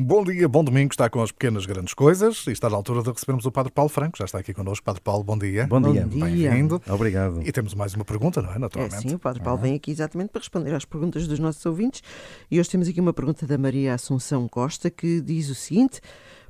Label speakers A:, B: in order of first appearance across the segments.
A: Bom dia, bom domingo, está com as pequenas grandes coisas e está na altura de recebermos o Padre Paulo Franco, já está aqui connosco. Padre Paulo, bom dia.
B: Bom dia.
A: Bem-vindo.
B: Obrigado.
A: E temos mais uma pergunta, não é? Naturalmente.
C: É sim, o Padre Paulo vem aqui exatamente para responder às perguntas dos nossos ouvintes. E hoje temos aqui uma pergunta da Maria Assunção Costa que diz o seguinte: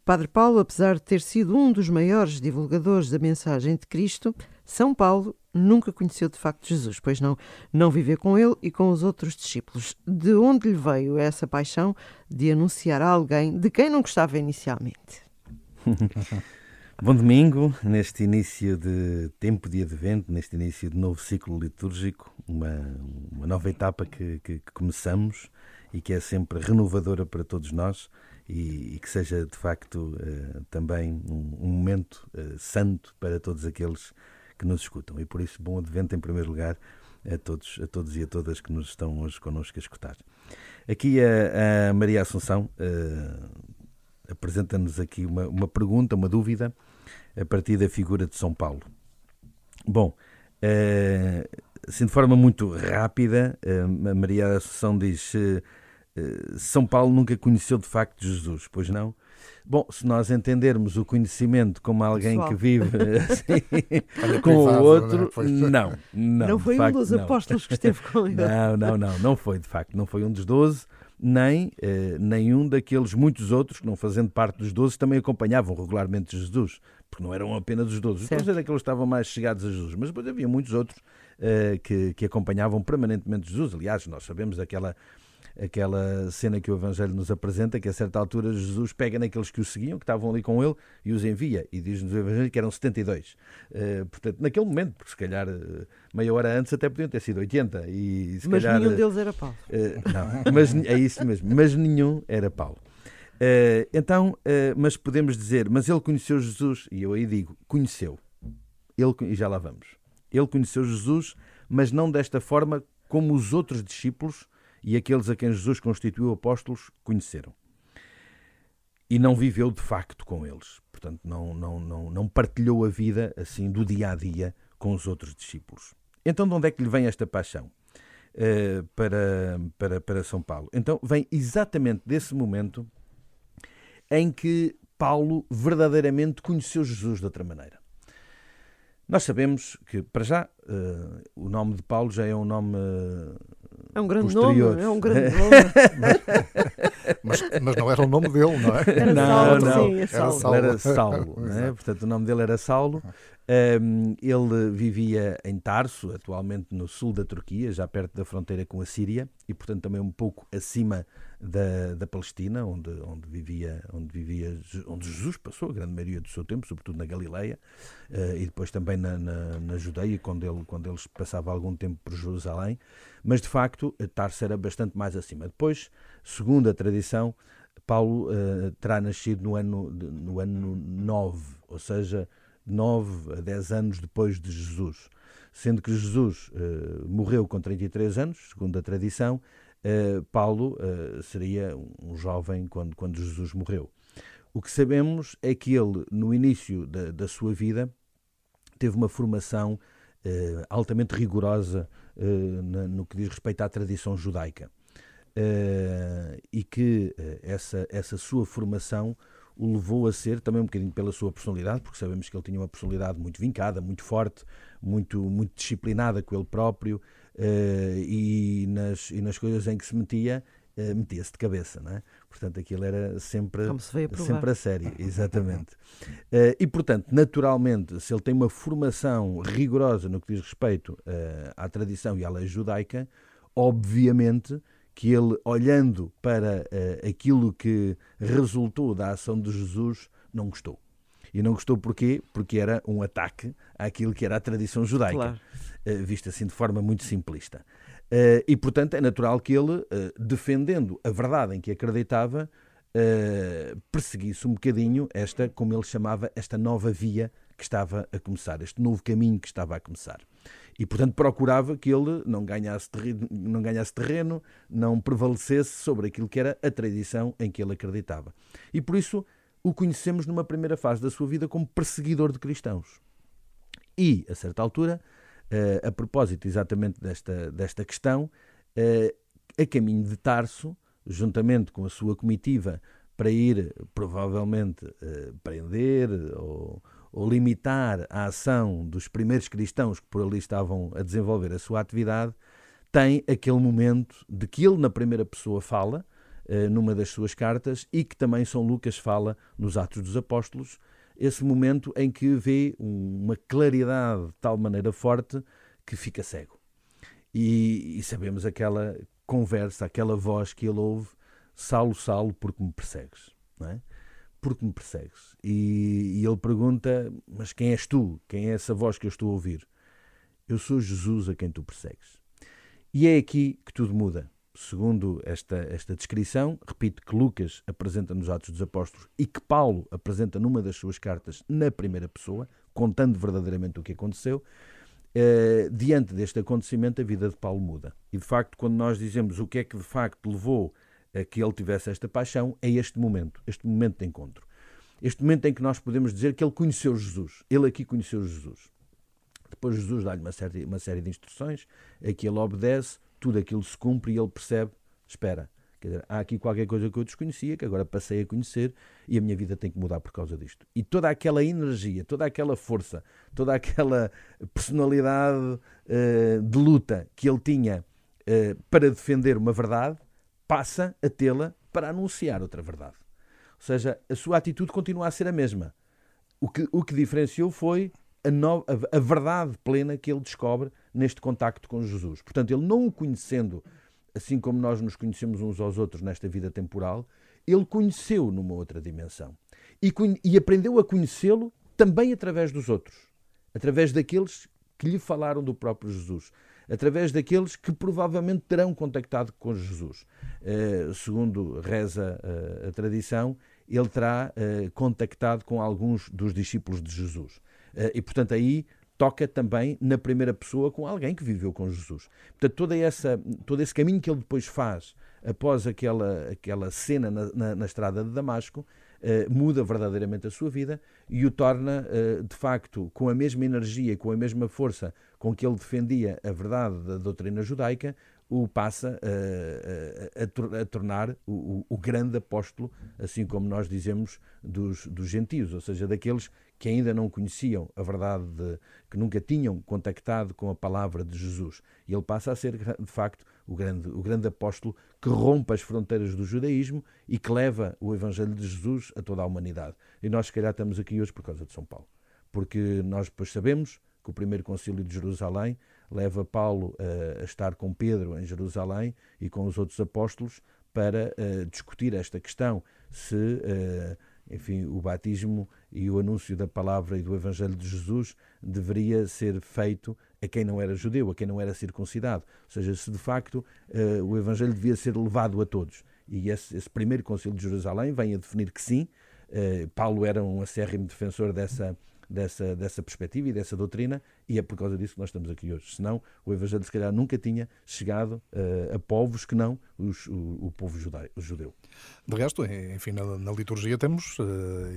C: Padre Paulo, apesar de ter sido um dos maiores divulgadores da mensagem de Cristo, São Paulo nunca conheceu de facto Jesus, pois não, não viveu com ele e com os outros discípulos. De onde lhe veio essa paixão de anunciar a alguém de quem não gostava inicialmente?
B: Bom domingo, neste início de tempo de advento, neste início de novo ciclo litúrgico, uma, uma nova etapa que, que, que começamos e que é sempre renovadora para todos nós e, e que seja de facto uh, também um, um momento uh, santo para todos aqueles que nos escutam. E por isso, bom advento em primeiro lugar a todos, a todos e a todas que nos estão hoje connosco a escutar. Aqui a, a Maria Assunção uh, apresenta-nos aqui uma, uma pergunta, uma dúvida, a partir da figura de São Paulo. Bom, assim de forma muito rápida, a Maria Assunção diz: São Paulo nunca conheceu de facto Jesus, pois não? Bom, se nós entendermos o conhecimento como alguém Pessoal. que vive assim, com o outro, não, não. Não,
C: não foi
B: facto,
C: um dos
B: não.
C: apóstolos que esteve com ele.
B: Não, não, não, não foi, de facto, não foi um dos doze, nem eh, nenhum daqueles muitos outros que, não fazendo parte dos doze, também acompanhavam regularmente Jesus, porque não eram apenas os doze. Os doze eram aqueles que estavam mais chegados a Jesus, mas depois havia muitos outros eh, que, que acompanhavam permanentemente Jesus. Aliás, nós sabemos daquela aquela cena que o Evangelho nos apresenta, que a certa altura Jesus pega naqueles que o seguiam, que estavam ali com ele, e os envia. E diz-nos o Evangelho que eram 72. Uh, portanto, naquele momento, porque se calhar uh, meia hora antes até podiam ter sido 80. E,
C: mas
B: calhar,
C: nenhum deles era Paulo.
B: Uh, não, mas é isso mesmo. Mas nenhum era Paulo. então, mas podemos dizer, mas ele conheceu Jesus, e eu aí digo, conheceu. Ele, e já lá vamos. Ele conheceu Jesus, mas não desta forma como os outros discípulos e aqueles a quem Jesus constituiu apóstolos conheceram. E não viveu de facto com eles. Portanto, não, não, não, não partilhou a vida assim do dia a dia com os outros discípulos. Então, de onde é que lhe vem esta paixão uh, para, para, para São Paulo? Então, vem exatamente desse momento em que Paulo verdadeiramente conheceu Jesus de outra maneira. Nós sabemos que, para já, uh, o nome de Paulo já é um nome uh,
C: é um grande
B: posterior.
C: nome, é um grande nome.
A: mas, mas, não era o nome dele, não é?
C: Era
B: não,
C: Saulo,
B: não.
C: Sim, é Saulo.
B: Era Saulo. Era Saulo né? Portanto, o nome dele era Saulo. Um, ele vivia em Tarso, atualmente no sul da Turquia, já perto da fronteira com a Síria, e portanto também um pouco acima da, da Palestina, onde, onde, vivia, onde vivia, onde Jesus passou a grande maioria do seu tempo, sobretudo na Galileia, uh, e depois também na, na, na Judeia, quando ele, quando ele passava algum tempo por Jerusalém. Mas de facto, Tarso era bastante mais acima. Depois, segundo a tradição, Paulo uh, terá nascido no ano, no ano 9, ou seja, 9 a 10 anos depois de Jesus. Sendo que Jesus uh, morreu com 33 anos, segundo a tradição, uh, Paulo uh, seria um jovem quando, quando Jesus morreu. O que sabemos é que ele, no início da, da sua vida, teve uma formação altamente rigorosa no que diz respeito à tradição judaica. e que essa, essa sua formação o levou a ser também um bocadinho pela sua personalidade, porque sabemos que ele tinha uma personalidade muito vincada, muito forte, muito, muito disciplinada com ele próprio uh, e, nas, e nas coisas em que se metia, uh, metia-se de cabeça, não é? Portanto, aquilo era sempre,
C: a
B: sempre a sério, exatamente. uh, e, portanto, naturalmente, se ele tem uma formação rigorosa no que diz respeito à tradição e à lei judaica, obviamente que ele, olhando para uh, aquilo que resultou da ação de Jesus, não gostou. E não gostou porquê? Porque era um ataque àquilo que era a tradição judaica, claro. uh, vista assim de forma muito simplista. Uh, e, portanto, é natural que ele, defendendo a verdade em que acreditava, perseguisse um bocadinho esta, como ele chamava, esta nova via que estava a começar, este novo caminho que estava a começar e, portanto, procurava que ele não ganhasse, terreno, não ganhasse terreno, não prevalecesse sobre aquilo que era a tradição em que ele acreditava. E por isso o conhecemos numa primeira fase da sua vida como perseguidor de cristãos. E, a certa altura, eh, a propósito exatamente desta, desta questão, eh, a caminho de Tarso, juntamente com a sua comitiva, para ir, provavelmente, uh, prender ou, ou, limitar a ação dos primeiros cristãos que por ali estavam a desenvolver a sua atividade, tem aquele momento de que ele, na primeira pessoa, fala, uh, numa das suas cartas, e que também São Lucas fala nos Atos dos Apóstolos, esse momento em que vê uma claridade de tal maneira forte que fica cego. E, e sabemos aquela conversa, aquela voz que ele ouve: Saulo, Saulo, porque me persegues? Não é? Porque me persegues? E, e ele pergunta: Mas quem és tu? Quem é essa voz que eu estou a ouvir? Eu sou Jesus a quem tu persegues. E é aqui que tudo muda. Segundo esta, esta descrição, repito que Lucas apresenta nos Atos dos Apóstolos e que Paulo apresenta numa das suas cartas na primeira pessoa, contando verdadeiramente o que aconteceu, eh, diante deste acontecimento, a vida de Paulo muda. E de facto, quando nós dizemos o que é que de facto levou que ele tivesse esta paixão, é este momento, este momento de encontro. Este momento em que nós podemos dizer que ele conheceu Jesus. Ele aqui conheceu Jesus. Depois Jesus dá-lhe uma série, uma série de instruções, a que ele obedece, tudo aquilo se cumpre e ele percebe: espera, Quer dizer, há aqui qualquer coisa que eu desconhecia, que agora passei a conhecer e a minha vida tem que mudar por causa disto. E toda aquela energia, toda aquela força, toda aquela personalidade uh, de luta que ele tinha uh, para defender uma verdade, passa a tê-la para anunciar outra verdade. Ou seja, a sua atitude continua a ser a mesma. O que, o que diferenciou foi a, no, a, a verdade plena que ele descobre neste contacto com Jesus. Portanto, ele não o conhecendo assim como nós nos conhecemos uns aos outros nesta vida temporal, ele conheceu numa outra dimensão. E, e aprendeu a conhecê-lo também através dos outros, através daqueles que lhe falaram do próprio Jesus, através daqueles que provavelmente terão contactado com Jesus. Uh, segundo reza uh, a tradição, ele terá uh, contactado com alguns dos discípulos de Jesus. e, portanto, aí toca também na primeira pessoa com alguém que viveu com Jesus. Portanto, toda essa, todo esse caminho que ele depois faz após aquela, aquela cena na, na, na estrada de Damasco uh, muda verdadeiramente a sua vida e o torna, uh, de facto, com a mesma energia, com a mesma força com que ele defendia a verdade da doutrina judaica, o passa a, a, a, a tornar o, o, grande apóstolo, assim como nós dizemos dos, dos gentios, ou seja, daqueles que ainda não conheciam a verdade, de, que nunca tinham contactado com a palavra de Jesus. E ele passa a ser, de facto, o grande, o grande apóstolo que rompe as fronteiras do judaísmo e que leva o Evangelho de Jesus a toda a humanidade. E nós, se calhar, estamos aqui hoje por causa de São Paulo. Porque nós depois sabemos que o primeiro concílio de Jerusalém leva Paulo a, a estar com Pedro em Jerusalém e com os outros apóstolos para uh, discutir esta questão se uh, enfim, o batismo e o anúncio da palavra e do Evangelho de Jesus deveria ser feito a quem não era judeu, a quem não era circuncidado. Ou seja, se de facto o Evangelho devia ser levado a todos. E esse, esse, primeiro concílio de Jerusalém vem a definir que sim. Paulo era um acérrimo defensor dessa, dessa, dessa perspectiva e dessa doutrina, e é por causa disso que nós estamos aqui hoje. Senão, o Evangelho, se calhar, nunca tinha chegado uh, a povos que não os, o, o, povo judeu, o judeu.
A: De resto, enfim, na, na liturgia temos, uh,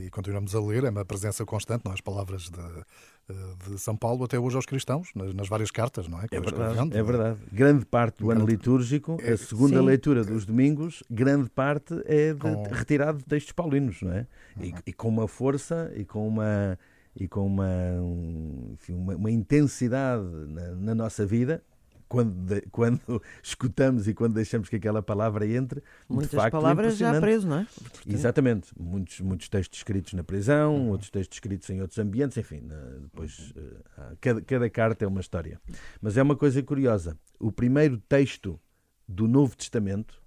A: e continuamos a ler, é uma presença constante, não, as palavras de, uh, de São Paulo até hoje aos cristãos, nas, nas várias cartas, não é?
B: É verdade, é verdade. Grande parte do grande... ano litúrgico, é, a segunda sim. leitura dos domingos, grande parte é de, com... retirado de textos paulinos, não é? Uhum. E, e com uma força e com uma e com uma, um, enfim, uma, uma, intensidade na, na, nossa vida, quando, de, quando escutamos e quando deixamos que aquela palavra entre,
C: muitas
B: facto,
C: palavras já preso, não é?
B: Portanto... Exatamente, muitos, muitos textos escritos na prisão, uhum. outros textos escritos em outros ambientes, enfim, depois uh, cada, cada carta é uma história. Mas é uma coisa curiosa, o primeiro texto do Novo Testamento,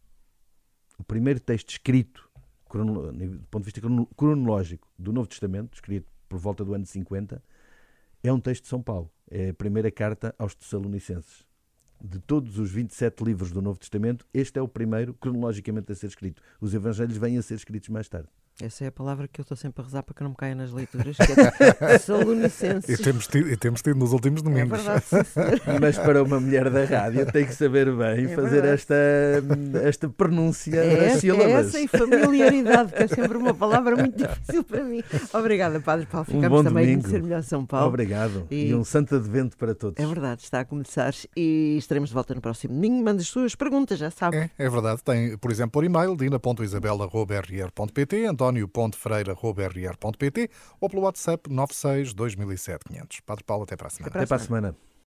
B: o primeiro texto escrito, do ponto de vista cronológico, do Novo Testamento, escrito por volta do ano 50, é um texto de São Paulo. É a primeira carta aos Tessalonicenses. De todos os 27 livros do Novo Testamento, este é o primeiro cronologicamente a ser escrito. Os Evangelhos vêm a ser escritos mais tarde.
C: Essa é a palavra que eu estou sempre a rezar para que não me caia nas leituras, que é salunicenses.
A: E temos, tido, e temos tido nos últimos
C: É
A: domingos.
C: verdade, sim, senhor.
B: Mas para uma mulher da rádio tem que saber bem
C: É
B: fazer
C: verdade.
B: esta, esta pronúncia
C: É,
B: das
C: essa- é
B: sílabas.
C: essa e familiaridade, que é sempre uma palavra muito difícil para mim. Obrigada, Padre Paulo.
B: Um
C: Ficamos
B: bom
C: também a
B: domingo.
C: conhecer melhor São Paulo.
B: Obrigado.
C: E-
B: E... um santo advento para todos.
C: É verdade, está a começar e estaremos de volta no próximo domingo. Mande as suas perguntas, já sabe.
A: É, é verdade. Tem, por exemplo, por e-mail, dina.isabela.rr.pt, antonio.ferreira.rr.pt ou pelo WhatsApp 96 2007 500. Padre Paulo, até para a semana.
C: Até
B: Até para a semana.